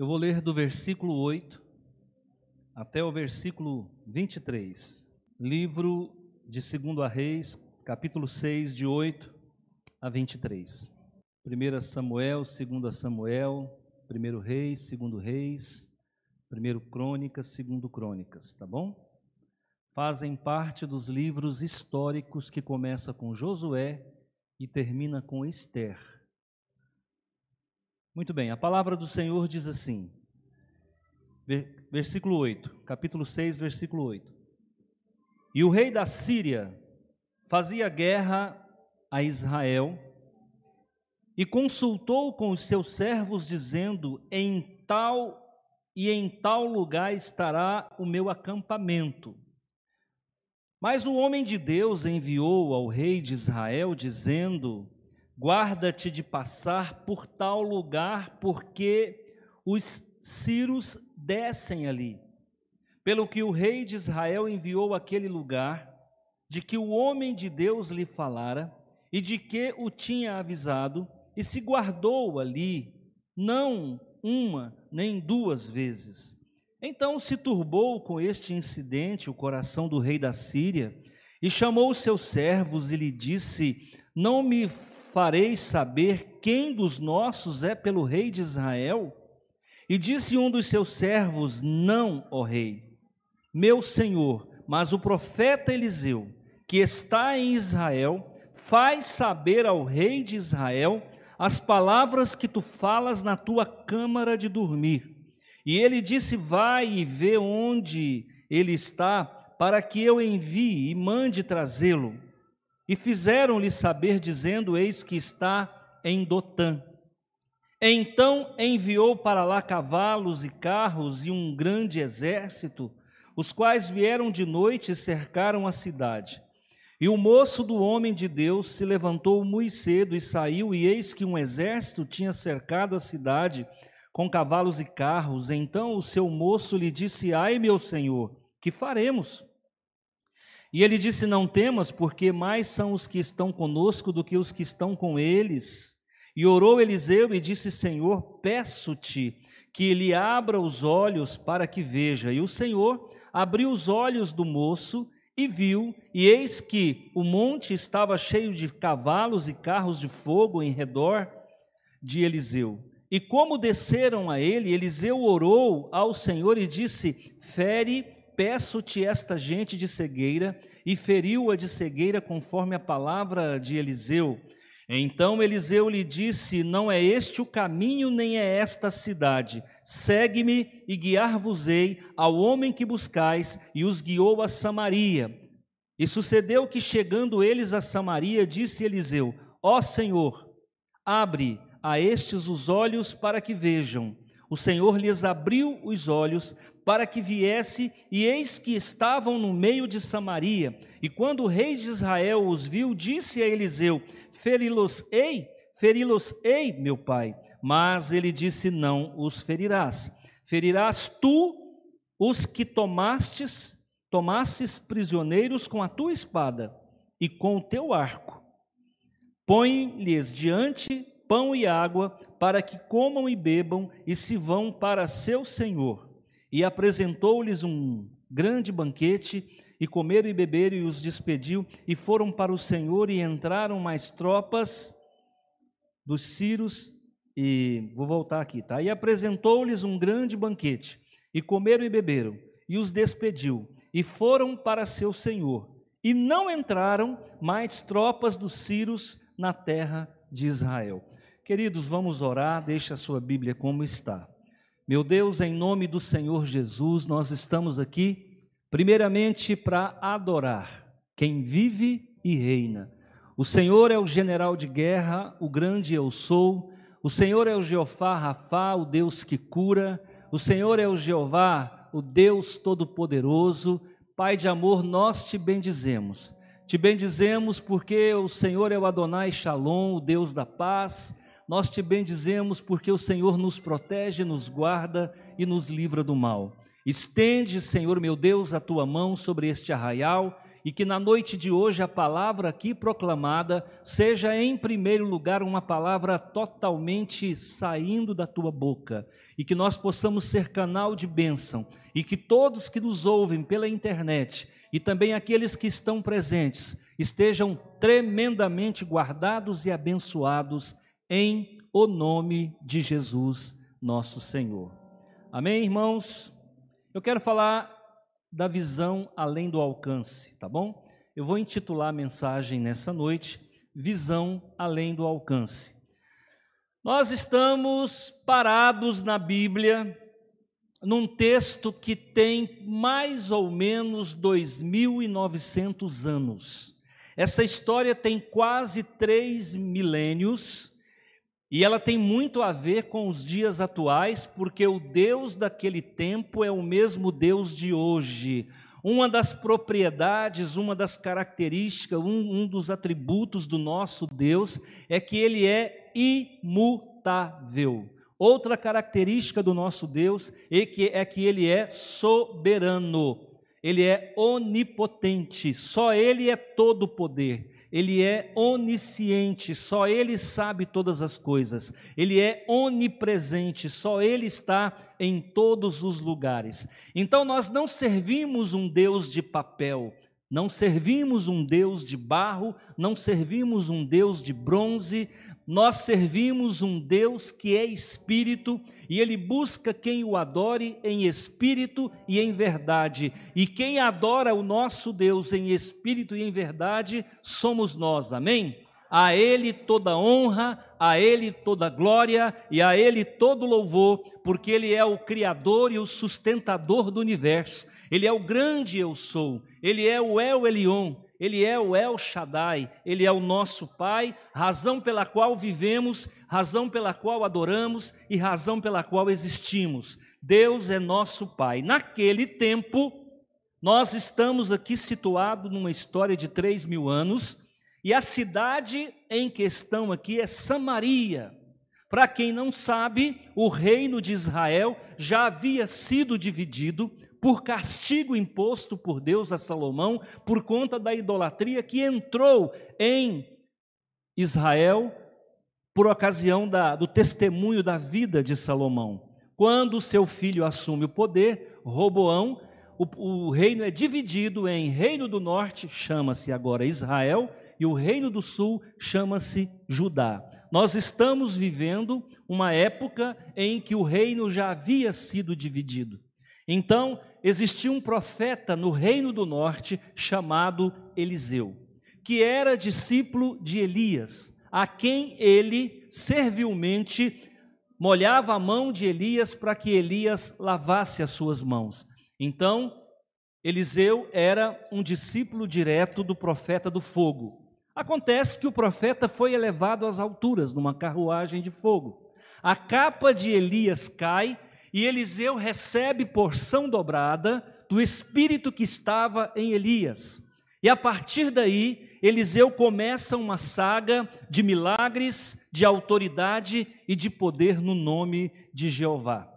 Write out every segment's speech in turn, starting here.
Eu vou ler do versículo 8 até o versículo 23. Livro de 2 Reis, capítulo 6, de 8 a 23. 1 Samuel, 2 Samuel, 1 Reis, 2 Reis, 1 Crônicas, 2 Crônicas, tá bom? Fazem parte dos livros históricos que começa com Josué e termina com Esther. Muito bem, a palavra do Senhor diz assim, versículo 8, capítulo 6, versículo 8. E o rei da Síria fazia guerra a Israel e consultou com os seus servos, dizendo: Em tal e em tal lugar estará o meu acampamento. Mas o homem de Deus enviou ao rei de Israel, dizendo: Guarda-te de passar por tal lugar, porque os ciros descem ali. Pelo que o rei de Israel enviou aquele lugar, de que o homem de Deus lhe falara, e de que o tinha avisado, e se guardou ali, não uma nem duas vezes. Então se turbou com este incidente o coração do rei da Síria, e chamou os seus servos e lhe disse: Não me fareis saber quem dos nossos é pelo rei de Israel? E disse um dos seus servos: Não, ó rei, meu senhor, mas o profeta Eliseu, que está em Israel, faz saber ao rei de Israel as palavras que tu falas na tua câmara de dormir. E ele disse: Vai e vê onde ele está, para que eu envie e mande trazê-lo. E fizeram-lhe saber, dizendo: Eis que está em Dotã. Então enviou para lá cavalos e carros e um grande exército, os quais vieram de noite e cercaram a cidade. E o moço do homem de Deus se levantou muito cedo e saiu, e eis que um exército tinha cercado a cidade com cavalos e carros. Então o seu moço lhe disse: Ai, meu senhor, que faremos? E ele disse: Não temas, porque mais são os que estão conosco do que os que estão com eles. E orou Eliseu e disse: Senhor, peço-te que lhe abra os olhos para que veja. E o Senhor abriu os olhos do moço e viu, e eis que o monte estava cheio de cavalos e carros de fogo em redor de Eliseu. E como desceram a ele, Eliseu orou ao Senhor e disse: Fere, peço-te esta gente de cegueira, e feriu-a de cegueira conforme a palavra de Eliseu. Então Eliseu lhe disse: Não é este o caminho, nem é esta a cidade. Segue-me e guiar-vos-ei ao homem que buscais, e os guiou a Samaria. E sucedeu que, chegando eles a Samaria, disse Eliseu: Ó Senhor, abre a estes os olhos para que vejam. O Senhor lhes abriu os olhos para que viesse, e eis que estavam no meio de Samaria. E quando o rei de Israel os viu, disse a Eliseu: Feri-los-ei, feri-los-ei, meu pai. Mas ele disse: Não os ferirás. Ferirás tu os que tomastes, tomastes prisioneiros com a tua espada e com o teu arco. Põe-lhes diante pão e água, para que comam e bebam e se vão para seu senhor e apresentou-lhes um grande banquete, e comeram e beberam, e os despediu, e foram para o Senhor, e entraram mais tropas dos Círios, e vou voltar aqui, tá? E apresentou-lhes um grande banquete, e comeram e beberam, e os despediu, e foram para seu Senhor. E não entraram mais tropas dos Círios na terra de Israel. Queridos, vamos orar, deixa a sua Bíblia como está. Meu Deus, em nome do Senhor Jesus, nós estamos aqui, primeiramente, para adorar quem vive e reina. O Senhor é o general de guerra, o grande eu sou. O Senhor é o Jeová Rafá, o Deus que cura. O Senhor é o Jeová, o Deus todo-poderoso. Pai de amor, nós te bendizemos. Te bendizemos porque o Senhor é o Adonai Shalom, o Deus da paz. Nós te bendizemos porque o Senhor nos protege, nos guarda e nos livra do mal. Estende, Senhor meu Deus, a tua mão sobre este arraial e que na noite de hoje a palavra aqui proclamada seja em primeiro lugar uma palavra totalmente saindo da tua boca e que nós possamos ser canal de bênção e que todos que nos ouvem pela internet e também aqueles que estão presentes estejam tremendamente guardados e abençoados em o nome de Jesus, nosso Senhor. Amém, irmãos? Eu quero falar da visão além do alcance, tá bom? Eu vou intitular a mensagem nessa noite: Visão além do alcance. Nós estamos parados na Bíblia num texto que tem mais ou menos 2.900 anos. Essa história tem quase três milênios e ela tem muito a ver com os dias atuais, porque o Deus daquele tempo é o mesmo Deus de hoje. Uma das propriedades, uma das características, um, um dos atributos do nosso Deus é que ele é imutável. Outra característica do nosso Deus é que, é que ele é soberano, ele é onipotente, só ele é todo poder ele é onisciente, só ele sabe todas as coisas. Ele é onipresente, só ele está em todos os lugares. Então nós não servimos um Deus de papel, não servimos um Deus de barro, não servimos um Deus de bronze, nós servimos um Deus que é espírito e ele busca quem o adore em espírito e em verdade. E quem adora o nosso Deus em espírito e em verdade somos nós. Amém? A Ele toda honra, a Ele toda glória e a Ele todo louvor, porque Ele é o Criador e o sustentador do universo. Ele é o grande eu sou, Ele é o El Elion, Ele é o El Shaddai, Ele é o nosso Pai, razão pela qual vivemos, razão pela qual adoramos e razão pela qual existimos. Deus é nosso Pai. Naquele tempo, nós estamos aqui situados numa história de três mil anos, e a cidade em questão aqui é Samaria. Para quem não sabe, o reino de Israel já havia sido dividido, por castigo imposto por Deus a Salomão por conta da idolatria que entrou em Israel por ocasião da, do testemunho da vida de Salomão. Quando seu filho assume o poder, Roboão, o, o reino é dividido em reino do norte, chama-se agora Israel, e o reino do sul chama-se Judá. Nós estamos vivendo uma época em que o reino já havia sido dividido. Então, existia um profeta no reino do norte chamado Eliseu, que era discípulo de Elias, a quem ele servilmente molhava a mão de Elias para que Elias lavasse as suas mãos. Então, Eliseu era um discípulo direto do profeta do fogo. Acontece que o profeta foi elevado às alturas numa carruagem de fogo. A capa de Elias cai e Eliseu recebe porção dobrada do espírito que estava em Elias. E a partir daí, Eliseu começa uma saga de milagres, de autoridade e de poder no nome de Jeová.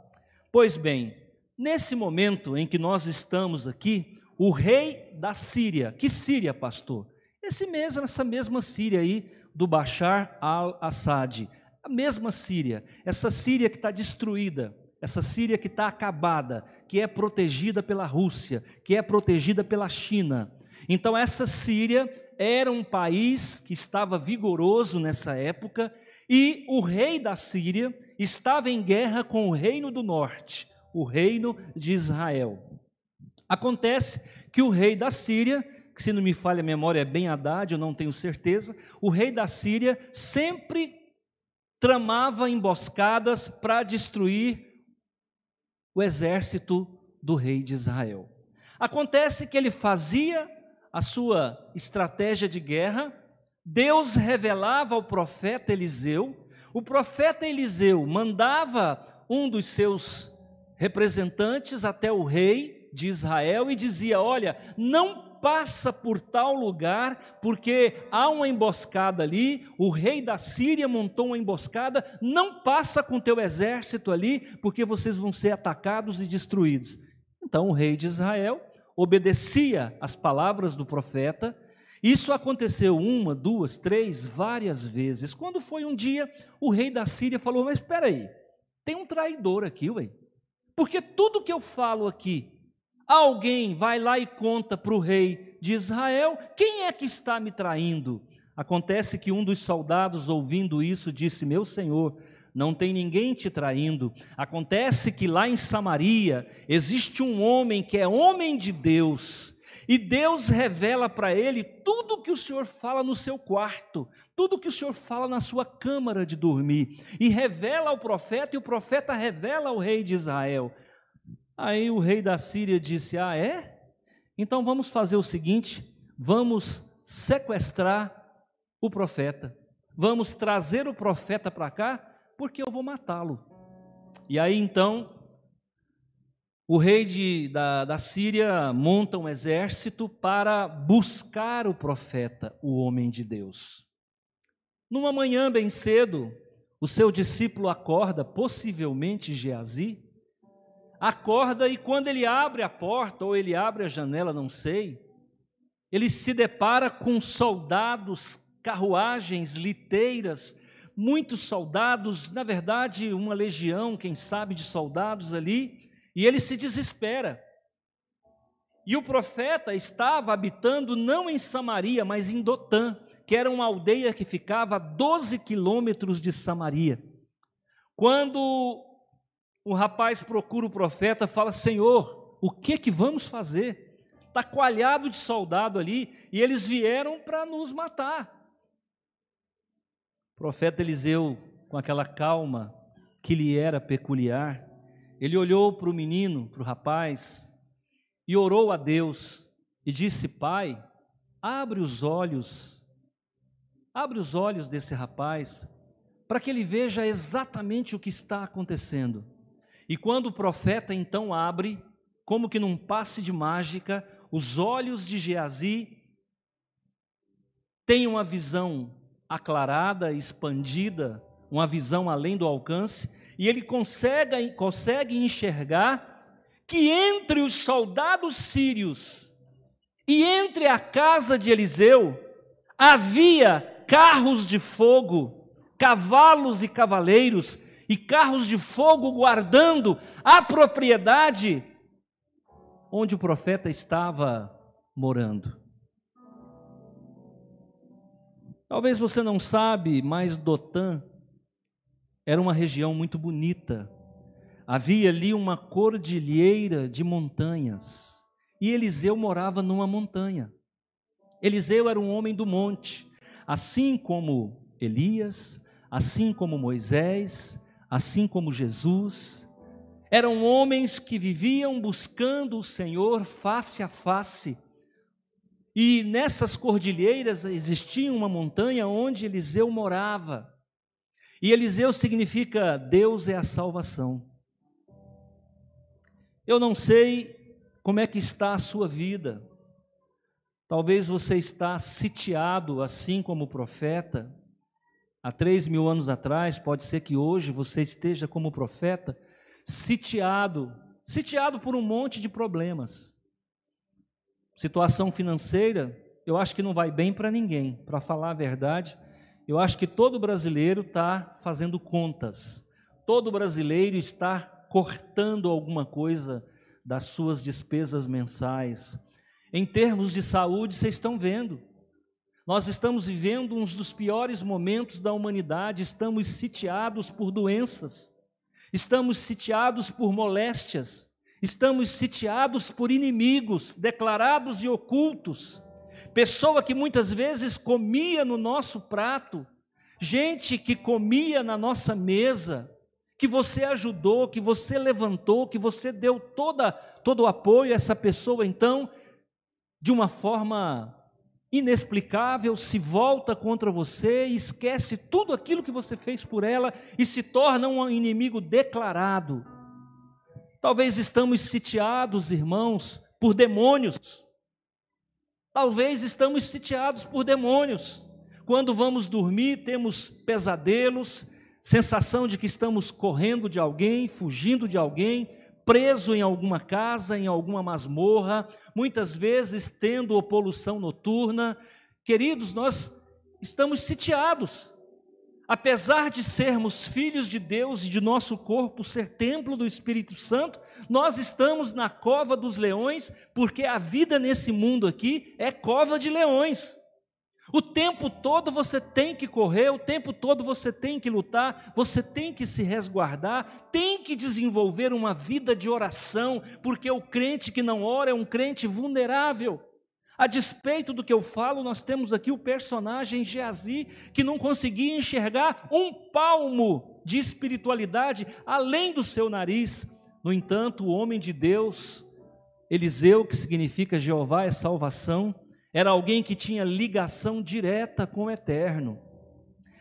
Pois bem, nesse momento em que nós estamos aqui, o rei da Síria, que Síria, pastor? Esse mesmo, essa mesma Síria aí do Bashar al-Assad, a mesma Síria, essa Síria que está destruída, essa Síria que está acabada, que é protegida pela Rússia, que é protegida pela China. Então, essa Síria era um país que estava vigoroso nessa época, e o rei da Síria estava em guerra com o reino do norte, o reino de Israel. Acontece que o rei da Síria, que se não me falha a memória é bem Haddad, eu não tenho certeza, o rei da Síria sempre tramava emboscadas para destruir o exército do rei de Israel. Acontece que ele fazia a sua estratégia de guerra, Deus revelava ao profeta Eliseu, o profeta Eliseu mandava um dos seus representantes até o rei de Israel e dizia: Olha, não passa por tal lugar, porque há uma emboscada ali, o rei da Síria montou uma emboscada, não passa com teu exército ali, porque vocês vão ser atacados e destruídos. Então o rei de Israel obedecia às palavras do profeta. Isso aconteceu uma, duas, três, várias vezes. Quando foi um dia, o rei da Síria falou: Mas espera aí, tem um traidor aqui, ué. Porque tudo que eu falo aqui, alguém vai lá e conta para o rei de Israel: Quem é que está me traindo? Acontece que um dos soldados, ouvindo isso, disse: Meu senhor, não tem ninguém te traindo. Acontece que lá em Samaria existe um homem que é homem de Deus, e Deus revela para ele tudo que o Senhor fala no seu quarto, tudo que o Senhor fala na sua câmara de dormir, e revela ao profeta, e o profeta revela ao rei de Israel. Aí o rei da Síria disse: Ah, é? Então vamos fazer o seguinte: vamos sequestrar o profeta, vamos trazer o profeta para cá porque eu vou matá-lo. E aí então, o rei de, da, da Síria monta um exército para buscar o profeta, o homem de Deus. Numa manhã bem cedo, o seu discípulo acorda, possivelmente Geazi, acorda e quando ele abre a porta ou ele abre a janela, não sei, ele se depara com soldados, carruagens, liteiras, muitos soldados, na verdade, uma legião, quem sabe, de soldados ali, e ele se desespera. E o profeta estava habitando não em Samaria, mas em Dotã, que era uma aldeia que ficava a 12 quilômetros de Samaria. Quando o rapaz procura o profeta, fala: Senhor, o que que vamos fazer? Está coalhado de soldado ali e eles vieram para nos matar. O profeta Eliseu, com aquela calma que lhe era peculiar, ele olhou para o menino, para o rapaz, e orou a Deus e disse: Pai, abre os olhos, abre os olhos desse rapaz, para que ele veja exatamente o que está acontecendo. E quando o profeta então abre, como que num passe de mágica, os olhos de Geazi têm uma visão aclarada, expandida, uma visão além do alcance, e ele consegue, consegue enxergar que entre os soldados sírios e entre a casa de Eliseu havia carros de fogo, cavalos e cavaleiros, e carros de fogo guardando a propriedade onde o profeta estava morando. Talvez você não sabe, mas Dotã era uma região muito bonita. Havia ali uma cordilheira de montanhas. E Eliseu morava numa montanha. Eliseu era um homem do monte, assim como Elias, assim como Moisés, assim como Jesus. Eram homens que viviam buscando o Senhor face a face e nessas cordilheiras existia uma montanha onde Eliseu morava. E Eliseu significa Deus é a salvação. Eu não sei como é que está a sua vida. Talvez você está sitiado, assim como o profeta. Há três mil anos atrás, pode ser que hoje você esteja como profeta, sitiado, sitiado por um monte de problemas situação financeira, eu acho que não vai bem para ninguém, para falar a verdade. Eu acho que todo brasileiro está fazendo contas, todo brasileiro está cortando alguma coisa das suas despesas mensais. Em termos de saúde, vocês estão vendo. Nós estamos vivendo um dos piores momentos da humanidade, estamos sitiados por doenças, estamos sitiados por moléstias, Estamos sitiados por inimigos declarados e ocultos, pessoa que muitas vezes comia no nosso prato, gente que comia na nossa mesa, que você ajudou, que você levantou, que você deu toda, todo o apoio a essa pessoa, então, de uma forma inexplicável, se volta contra você, esquece tudo aquilo que você fez por ela e se torna um inimigo declarado. Talvez estamos sitiados, irmãos, por demônios. Talvez estamos sitiados por demônios. Quando vamos dormir, temos pesadelos, sensação de que estamos correndo de alguém, fugindo de alguém, preso em alguma casa, em alguma masmorra, muitas vezes tendo poluição noturna. Queridos, nós estamos sitiados. Apesar de sermos filhos de Deus e de nosso corpo ser templo do Espírito Santo, nós estamos na cova dos leões, porque a vida nesse mundo aqui é cova de leões. O tempo todo você tem que correr, o tempo todo você tem que lutar, você tem que se resguardar, tem que desenvolver uma vida de oração, porque o crente que não ora é um crente vulnerável. A despeito do que eu falo, nós temos aqui o personagem Geazi, que não conseguia enxergar um palmo de espiritualidade além do seu nariz. No entanto, o homem de Deus, Eliseu, que significa Jeová é salvação, era alguém que tinha ligação direta com o eterno.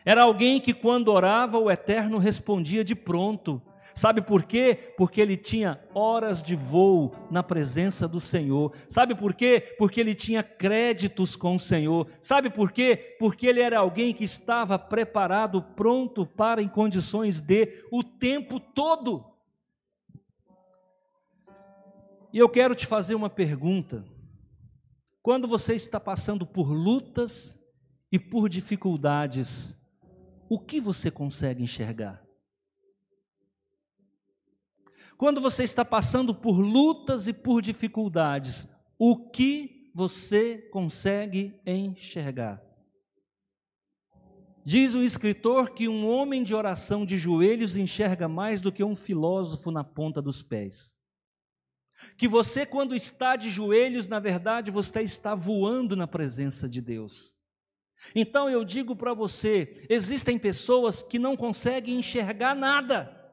Era alguém que, quando orava, o eterno respondia de pronto. Sabe por quê? Porque ele tinha horas de voo na presença do Senhor. Sabe por quê? Porque ele tinha créditos com o Senhor. Sabe por quê? Porque ele era alguém que estava preparado, pronto para, em condições de, o tempo todo. E eu quero te fazer uma pergunta. Quando você está passando por lutas e por dificuldades, o que você consegue enxergar? Quando você está passando por lutas e por dificuldades, o que você consegue enxergar? Diz o escritor que um homem de oração de joelhos enxerga mais do que um filósofo na ponta dos pés. Que você, quando está de joelhos, na verdade, você está voando na presença de Deus. Então eu digo para você: existem pessoas que não conseguem enxergar nada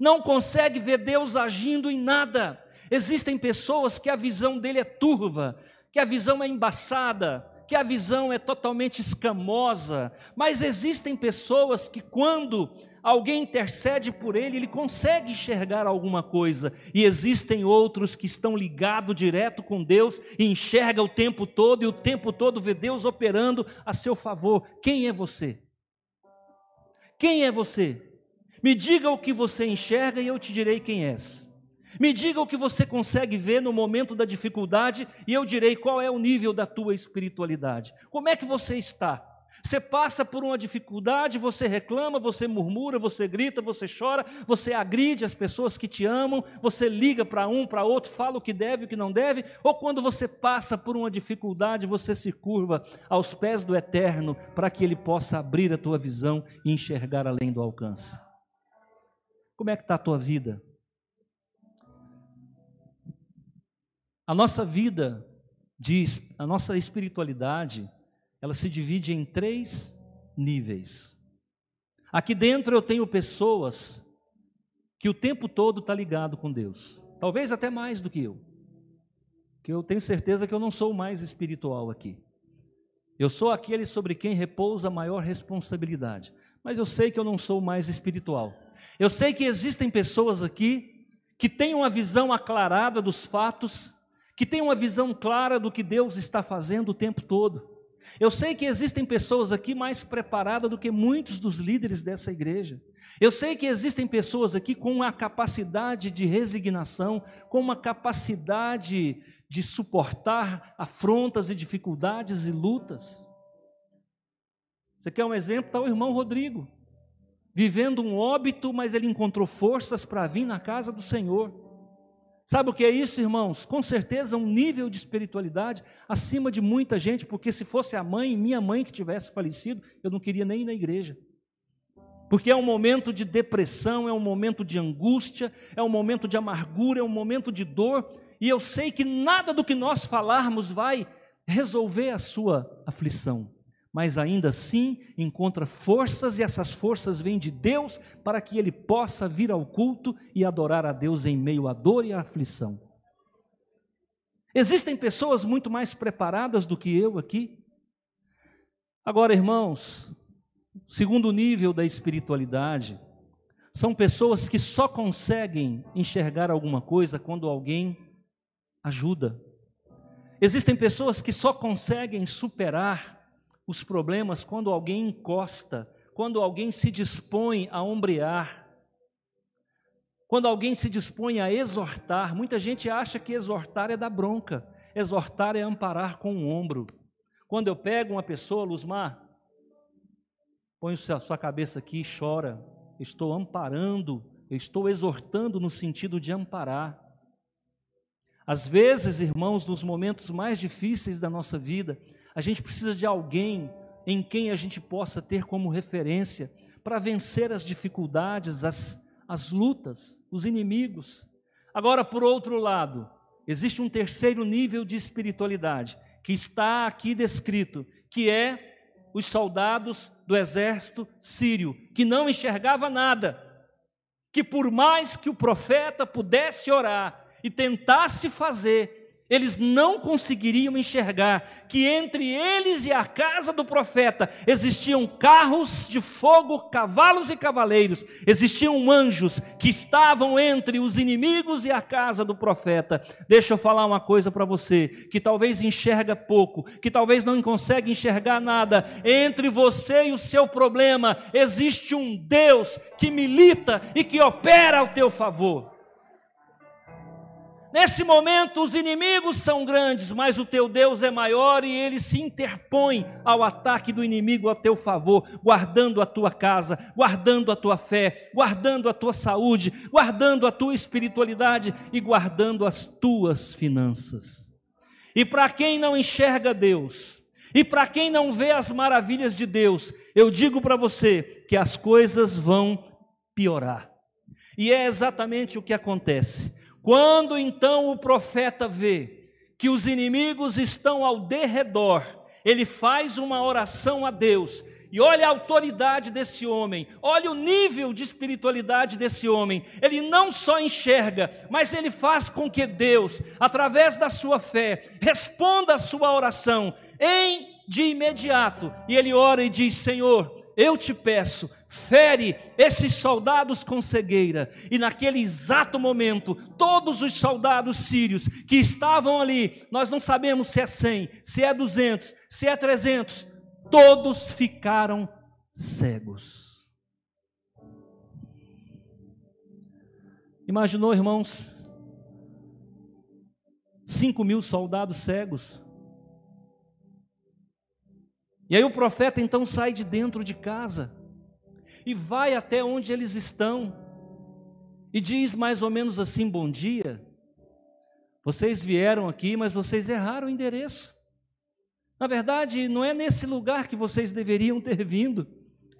não consegue ver Deus agindo em nada. Existem pessoas que a visão dele é turva, que a visão é embaçada, que a visão é totalmente escamosa, mas existem pessoas que quando alguém intercede por ele, ele consegue enxergar alguma coisa, e existem outros que estão ligados direto com Deus e enxerga o tempo todo e o tempo todo vê Deus operando a seu favor. Quem é você? Quem é você? Me diga o que você enxerga e eu te direi quem és. Me diga o que você consegue ver no momento da dificuldade e eu direi qual é o nível da tua espiritualidade. Como é que você está? Você passa por uma dificuldade, você reclama, você murmura, você grita, você chora, você agride as pessoas que te amam, você liga para um, para outro, fala o que deve, o que não deve, ou quando você passa por uma dificuldade, você se curva aos pés do Eterno para que Ele possa abrir a tua visão e enxergar além do alcance. Como é que está a tua vida? A nossa vida, diz, a nossa espiritualidade, ela se divide em três níveis. Aqui dentro eu tenho pessoas que o tempo todo está ligado com Deus, talvez até mais do que eu, que eu tenho certeza que eu não sou mais espiritual aqui. Eu sou aquele sobre quem repousa a maior responsabilidade, mas eu sei que eu não sou mais espiritual. Eu sei que existem pessoas aqui que têm uma visão aclarada dos fatos, que têm uma visão clara do que Deus está fazendo o tempo todo. Eu sei que existem pessoas aqui mais preparadas do que muitos dos líderes dessa igreja. Eu sei que existem pessoas aqui com uma capacidade de resignação, com uma capacidade de suportar afrontas e dificuldades e lutas. Você quer um exemplo? Está o irmão Rodrigo vivendo um óbito, mas ele encontrou forças para vir na casa do Senhor. Sabe o que é isso, irmãos? Com certeza um nível de espiritualidade acima de muita gente, porque se fosse a mãe, minha mãe que tivesse falecido, eu não queria nem ir na igreja. Porque é um momento de depressão, é um momento de angústia, é um momento de amargura, é um momento de dor, e eu sei que nada do que nós falarmos vai resolver a sua aflição mas ainda assim encontra forças e essas forças vêm de Deus para que ele possa vir ao culto e adorar a Deus em meio à dor e à aflição. Existem pessoas muito mais preparadas do que eu aqui. Agora, irmãos, segundo nível da espiritualidade, são pessoas que só conseguem enxergar alguma coisa quando alguém ajuda. Existem pessoas que só conseguem superar os problemas quando alguém encosta, quando alguém se dispõe a ombrear. Quando alguém se dispõe a exortar, muita gente acha que exortar é dar bronca, exortar é amparar com o ombro. Quando eu pego uma pessoa, Luzmar, põe a sua cabeça aqui e chora, estou amparando, estou exortando no sentido de amparar. Às vezes, irmãos, nos momentos mais difíceis da nossa vida, a gente precisa de alguém em quem a gente possa ter como referência para vencer as dificuldades, as as lutas, os inimigos. Agora, por outro lado, existe um terceiro nível de espiritualidade que está aqui descrito, que é os soldados do exército sírio, que não enxergava nada, que por mais que o profeta pudesse orar e tentasse fazer, eles não conseguiriam enxergar que entre eles e a casa do profeta existiam carros de fogo, cavalos e cavaleiros, existiam anjos que estavam entre os inimigos e a casa do profeta. Deixa eu falar uma coisa para você, que talvez enxerga pouco, que talvez não consegue enxergar nada. Entre você e o seu problema existe um Deus que milita e que opera ao teu favor. Nesse momento, os inimigos são grandes, mas o teu Deus é maior e ele se interpõe ao ataque do inimigo a teu favor, guardando a tua casa, guardando a tua fé, guardando a tua saúde, guardando a tua espiritualidade e guardando as tuas finanças. E para quem não enxerga Deus, e para quem não vê as maravilhas de Deus, eu digo para você que as coisas vão piorar. E é exatamente o que acontece. Quando então o profeta vê que os inimigos estão ao derredor, ele faz uma oração a Deus. E olha a autoridade desse homem, olha o nível de espiritualidade desse homem. Ele não só enxerga, mas ele faz com que Deus, através da sua fé, responda a sua oração em de imediato. E ele ora e diz: Senhor, eu te peço, fere esses soldados com cegueira. E naquele exato momento, todos os soldados sírios que estavam ali, nós não sabemos se é 100, se é 200, se é 300, todos ficaram cegos. Imaginou, irmãos, 5 mil soldados cegos? E aí o profeta então sai de dentro de casa e vai até onde eles estão e diz mais ou menos assim: Bom dia, vocês vieram aqui, mas vocês erraram o endereço. Na verdade, não é nesse lugar que vocês deveriam ter vindo.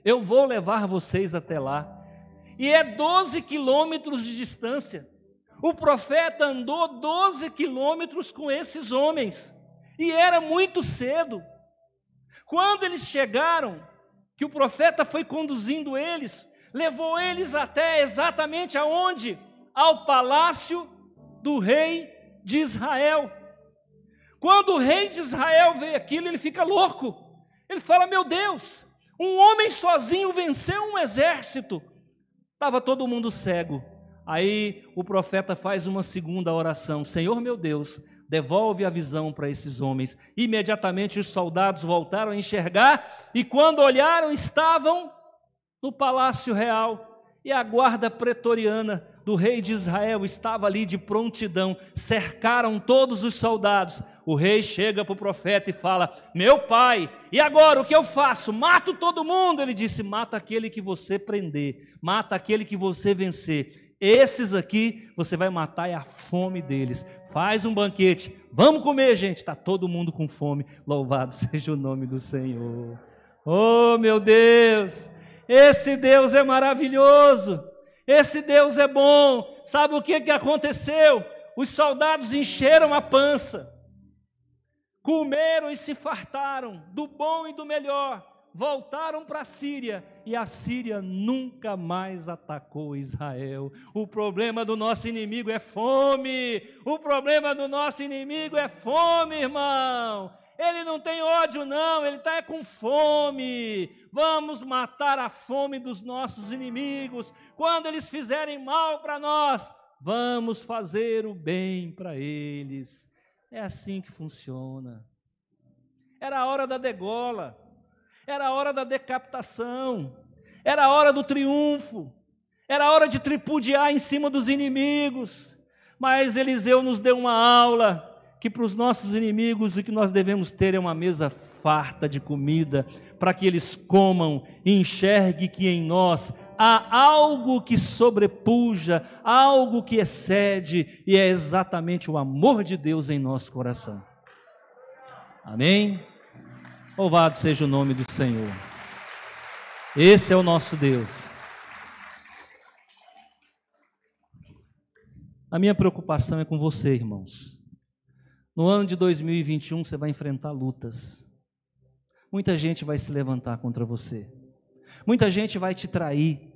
Eu vou levar vocês até lá. E é 12 quilômetros de distância. O profeta andou 12 quilômetros com esses homens. E era muito cedo. Quando eles chegaram, que o profeta foi conduzindo eles, levou eles até exatamente aonde? Ao palácio do rei de Israel. Quando o rei de Israel vê aquilo, ele fica louco. Ele fala: Meu Deus, um homem sozinho venceu um exército. Estava todo mundo cego. Aí o profeta faz uma segunda oração: Senhor meu Deus, devolve a visão para esses homens. Imediatamente os soldados voltaram a enxergar e, quando olharam, estavam no palácio real e a guarda pretoriana do rei de Israel estava ali de prontidão, cercaram todos os soldados. O rei chega para o profeta e fala: Meu pai, e agora o que eu faço? Mato todo mundo. Ele disse: Mata aquele que você prender, mata aquele que você vencer. Esses aqui você vai matar é a fome deles. Faz um banquete. Vamos comer, gente. Está todo mundo com fome. Louvado seja o nome do Senhor. Oh, meu Deus! Esse Deus é maravilhoso. Esse Deus é bom. Sabe o que, que aconteceu? Os soldados encheram a pança, comeram e se fartaram do bom e do melhor voltaram para a Síria e a Síria nunca mais atacou Israel. O problema do nosso inimigo é fome. O problema do nosso inimigo é fome, irmão. Ele não tem ódio, não, ele está com fome. Vamos matar a fome dos nossos inimigos. Quando eles fizerem mal para nós, vamos fazer o bem para eles. É assim que funciona. Era a hora da degola. Era a hora da decapitação, era a hora do triunfo, Era hora de tripudiar em cima dos inimigos. Mas Eliseu nos deu uma aula que para os nossos inimigos o que nós devemos ter é uma mesa farta de comida, para que eles comam e enxergue que em nós há algo que sobrepuja, algo que excede, e é exatamente o amor de Deus em nosso coração. Amém? Louvado seja o nome do Senhor. Esse é o nosso Deus. A minha preocupação é com você, irmãos. No ano de 2021 você vai enfrentar lutas. Muita gente vai se levantar contra você. Muita gente vai te trair.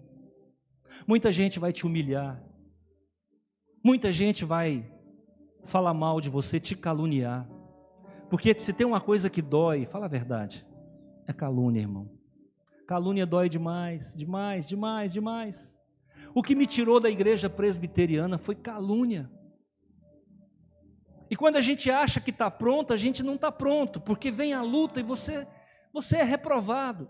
Muita gente vai te humilhar. Muita gente vai falar mal de você, te caluniar. Porque se tem uma coisa que dói, fala a verdade, é calúnia, irmão. Calúnia dói demais, demais, demais, demais. O que me tirou da igreja presbiteriana foi calúnia. E quando a gente acha que está pronto, a gente não está pronto, porque vem a luta e você, você é reprovado.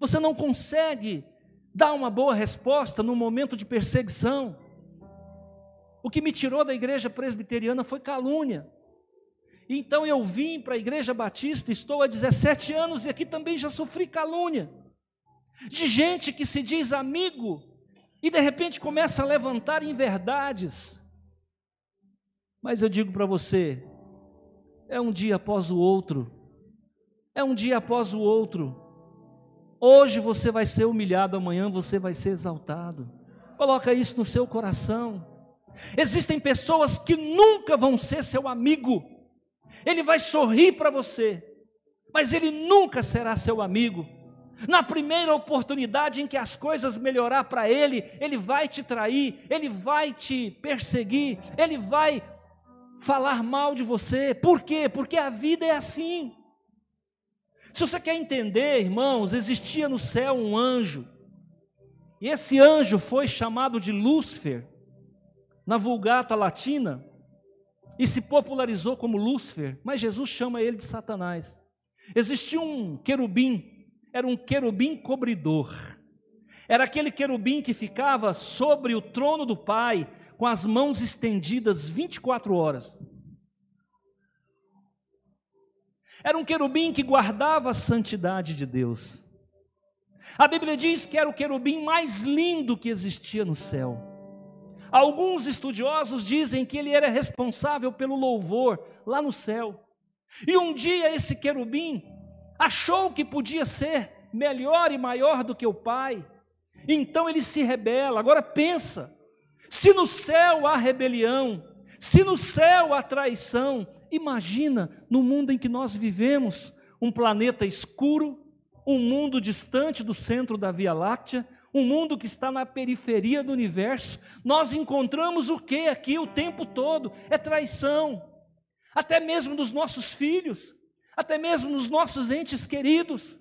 Você não consegue dar uma boa resposta no momento de perseguição. O que me tirou da igreja presbiteriana foi calúnia. Então eu vim para a igreja batista, estou há 17 anos e aqui também já sofri calúnia. De gente que se diz amigo e de repente começa a levantar inverdades. Mas eu digo para você, é um dia após o outro, é um dia após o outro. Hoje você vai ser humilhado, amanhã você vai ser exaltado. Coloca isso no seu coração. Existem pessoas que nunca vão ser seu amigo. Ele vai sorrir para você, mas ele nunca será seu amigo. Na primeira oportunidade em que as coisas melhorar para ele, ele vai te trair, ele vai te perseguir, ele vai falar mal de você. Por quê? Porque a vida é assim. Se você quer entender, irmãos, existia no céu um anjo, e esse anjo foi chamado de Lúcifer, na Vulgata Latina, e se popularizou como Lúcifer, mas Jesus chama ele de Satanás. Existia um querubim, era um querubim cobridor, era aquele querubim que ficava sobre o trono do Pai, com as mãos estendidas 24 horas. Era um querubim que guardava a santidade de Deus. A Bíblia diz que era o querubim mais lindo que existia no céu. Alguns estudiosos dizem que ele era responsável pelo louvor lá no céu. E um dia esse querubim achou que podia ser melhor e maior do que o Pai. Então ele se rebela. Agora pensa, se no céu há rebelião, se no céu há traição, imagina no mundo em que nós vivemos, um planeta escuro, um mundo distante do centro da Via Láctea, um mundo que está na periferia do universo. Nós encontramos o que aqui o tempo todo? É traição, até mesmo dos nossos filhos, até mesmo nos nossos entes queridos.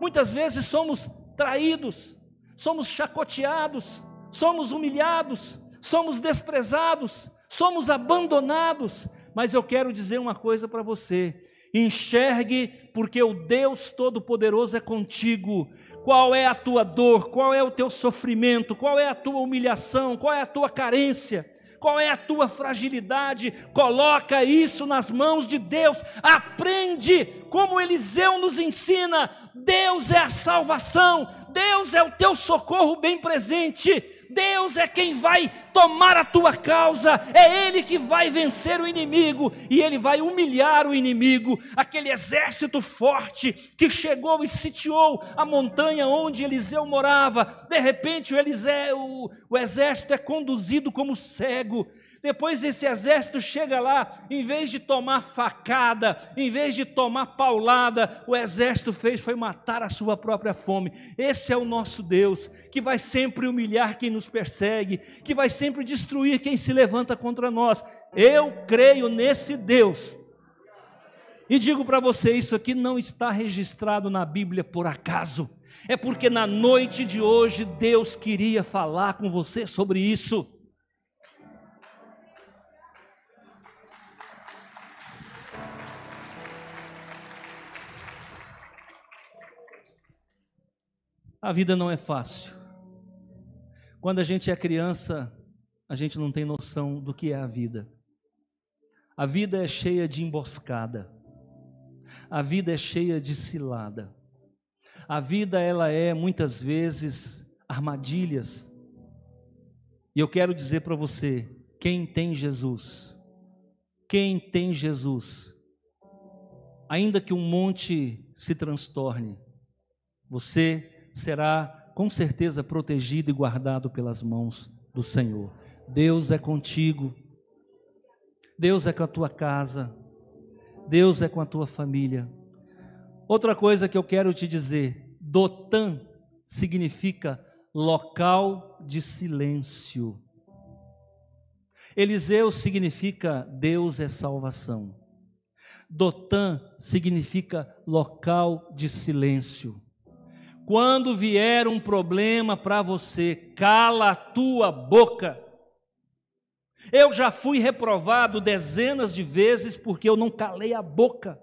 Muitas vezes somos traídos, somos chacoteados, somos humilhados, somos desprezados, somos abandonados. Mas eu quero dizer uma coisa para você: enxergue, porque o Deus Todo-Poderoso é contigo. Qual é a tua dor? Qual é o teu sofrimento? Qual é a tua humilhação? Qual é a tua carência? Qual é a tua fragilidade? Coloca isso nas mãos de Deus. Aprende como Eliseu nos ensina. Deus é a salvação. Deus é o teu socorro bem presente. Deus é quem vai tomar a tua causa, é Ele que vai vencer o inimigo e Ele vai humilhar o inimigo. Aquele exército forte que chegou e sitiou a montanha onde Eliseu morava, de repente o, Eliseu, o, o exército é conduzido como cego, depois esse exército chega lá, em vez de tomar facada, em vez de tomar paulada, o exército fez foi matar a sua própria fome. Esse é o nosso Deus, que vai sempre humilhar quem nos persegue, que vai sempre destruir quem se levanta contra nós. Eu creio nesse Deus. E digo para você, isso aqui não está registrado na Bíblia por acaso. É porque na noite de hoje Deus queria falar com você sobre isso. A vida não é fácil. Quando a gente é criança, a gente não tem noção do que é a vida. A vida é cheia de emboscada. A vida é cheia de cilada. A vida ela é muitas vezes armadilhas. E eu quero dizer para você, quem tem Jesus, quem tem Jesus, ainda que um monte se transtorne, você será com certeza protegido e guardado pelas mãos do Senhor. Deus é contigo. Deus é com a tua casa. Deus é com a tua família. Outra coisa que eu quero te dizer: Dotan significa local de silêncio. Eliseu significa Deus é salvação. Dotan significa local de silêncio. Quando vier um problema para você, cala a tua boca. Eu já fui reprovado dezenas de vezes porque eu não calei a boca.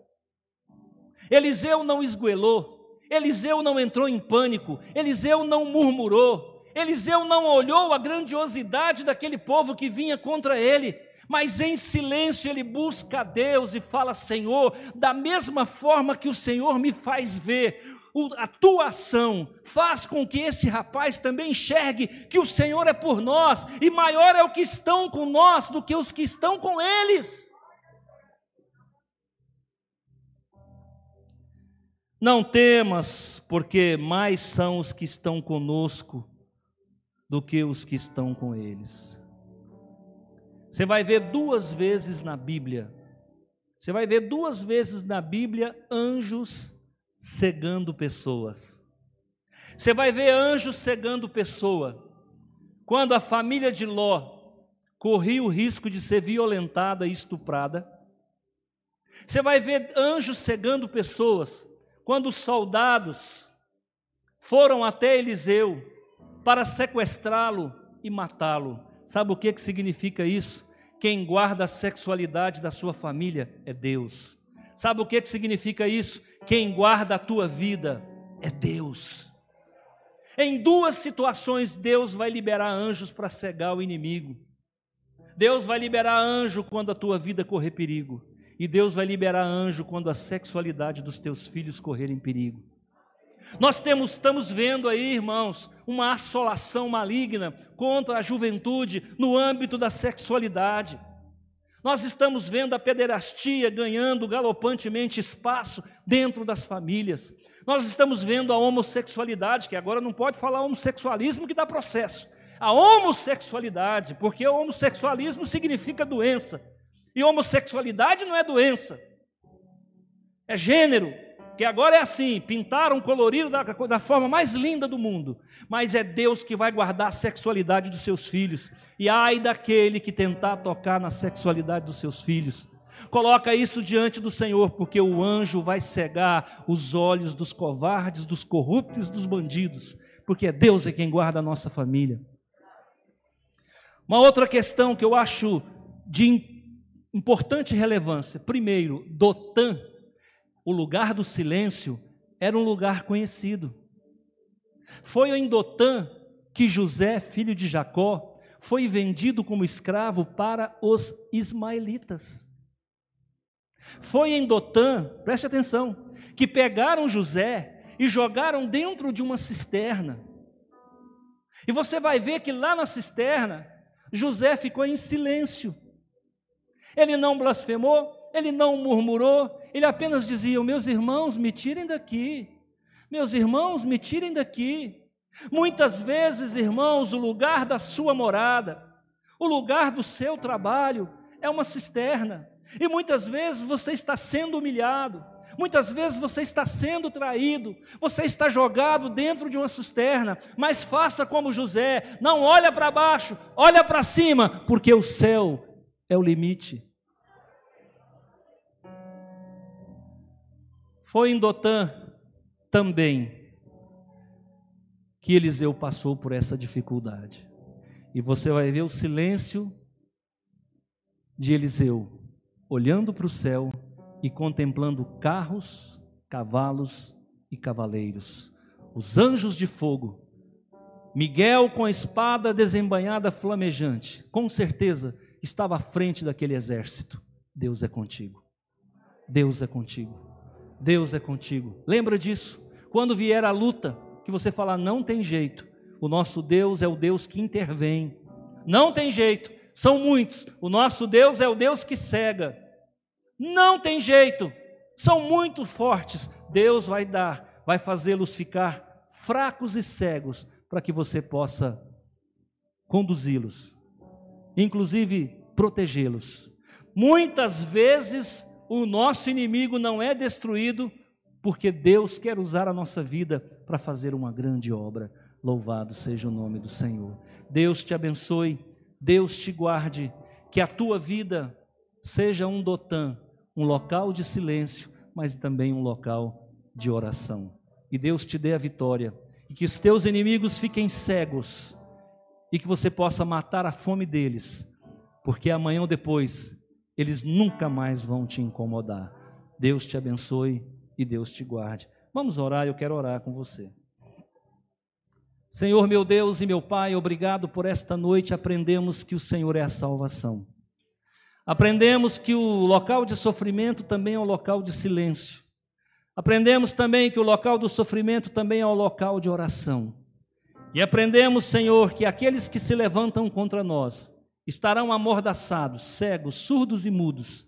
Eliseu não esguelou, Eliseu não entrou em pânico, Eliseu não murmurou, Eliseu não olhou a grandiosidade daquele povo que vinha contra ele, mas em silêncio ele busca a Deus e fala: Senhor, da mesma forma que o Senhor me faz ver, a tua ação faz com que esse rapaz também enxergue que o Senhor é por nós e maior é o que estão com nós do que os que estão com eles. Não temas, porque mais são os que estão conosco do que os que estão com eles. Você vai ver duas vezes na Bíblia, você vai ver duas vezes na Bíblia anjos cegando pessoas. Você vai ver anjos cegando pessoa. Quando a família de Ló corria o risco de ser violentada e estuprada. Você vai ver anjos cegando pessoas. Quando os soldados foram até Eliseu para sequestrá-lo e matá-lo. Sabe o que, que significa isso? Quem guarda a sexualidade da sua família é Deus. Sabe o que, que significa isso? Quem guarda a tua vida é Deus. Em duas situações, Deus vai liberar anjos para cegar o inimigo. Deus vai liberar anjo quando a tua vida correr perigo. E Deus vai liberar anjo quando a sexualidade dos teus filhos correr em perigo. Nós temos, estamos vendo aí, irmãos, uma assolação maligna contra a juventude no âmbito da sexualidade. Nós estamos vendo a pederastia ganhando galopantemente espaço dentro das famílias. Nós estamos vendo a homossexualidade, que agora não pode falar homossexualismo que dá processo. A homossexualidade, porque o homossexualismo significa doença. E homossexualidade não é doença, é gênero, que agora é assim, pintaram colorido da, da forma mais linda do mundo, mas é Deus que vai guardar a sexualidade dos seus filhos, e ai daquele que tentar tocar na sexualidade dos seus filhos. Coloca isso diante do Senhor, porque o anjo vai cegar os olhos dos covardes, dos corruptos, dos bandidos, porque é Deus é quem guarda a nossa família. Uma outra questão que eu acho de importante relevância. Primeiro, Dotan o lugar do silêncio era um lugar conhecido. Foi em Dotã que José, filho de Jacó, foi vendido como escravo para os ismaelitas. Foi em Dotã, preste atenção, que pegaram José e jogaram dentro de uma cisterna. E você vai ver que lá na cisterna, José ficou em silêncio. Ele não blasfemou, ele não murmurou, ele apenas dizia: Meus irmãos, me tirem daqui. Meus irmãos, me tirem daqui. Muitas vezes, irmãos, o lugar da sua morada, o lugar do seu trabalho é uma cisterna. E muitas vezes você está sendo humilhado, muitas vezes você está sendo traído, você está jogado dentro de uma cisterna, mas faça como José, não olha para baixo, olha para cima, porque o céu é o limite. Foi em Dotã também que Eliseu passou por essa dificuldade. E você vai ver o silêncio de Eliseu, olhando para o céu e contemplando carros, cavalos e cavaleiros, os anjos de fogo Miguel, com a espada desembanhada flamejante, com certeza estava à frente daquele exército. Deus é contigo. Deus é contigo. Deus é contigo. Lembra disso? Quando vier a luta, que você falar, não tem jeito, o nosso Deus é o Deus que intervém. Não tem jeito, são muitos. O nosso Deus é o Deus que cega. Não tem jeito, são muito fortes. Deus vai dar, vai fazê-los ficar fracos e cegos, para que você possa conduzi-los, inclusive protegê-los. Muitas vezes o nosso inimigo não é destruído porque Deus quer usar a nossa vida para fazer uma grande obra. Louvado seja o nome do Senhor. Deus te abençoe, Deus te guarde, que a tua vida seja um dotã, um local de silêncio, mas também um local de oração. E Deus te dê a vitória e que os teus inimigos fiquem cegos e que você possa matar a fome deles, porque amanhã ou depois eles nunca mais vão te incomodar. Deus te abençoe e Deus te guarde. Vamos orar, eu quero orar com você. Senhor meu Deus e meu Pai, obrigado por esta noite. Aprendemos que o Senhor é a salvação. Aprendemos que o local de sofrimento também é um local de silêncio. Aprendemos também que o local do sofrimento também é o local de oração. E aprendemos, Senhor, que aqueles que se levantam contra nós estarão amordaçados, cegos, surdos e mudos.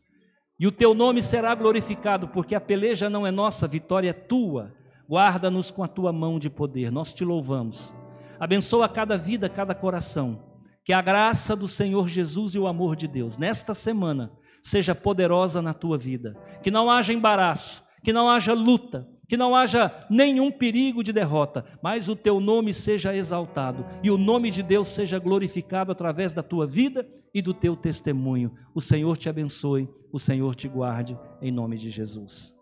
E o teu nome será glorificado, porque a peleja não é nossa, a vitória é tua. Guarda-nos com a tua mão de poder. Nós te louvamos. Abençoa cada vida, cada coração. Que a graça do Senhor Jesus e o amor de Deus nesta semana seja poderosa na tua vida. Que não haja embaraço, que não haja luta, que não haja nenhum perigo de derrota, mas o teu nome seja exaltado e o nome de Deus seja glorificado através da tua vida e do teu testemunho. O Senhor te abençoe, o Senhor te guarde, em nome de Jesus.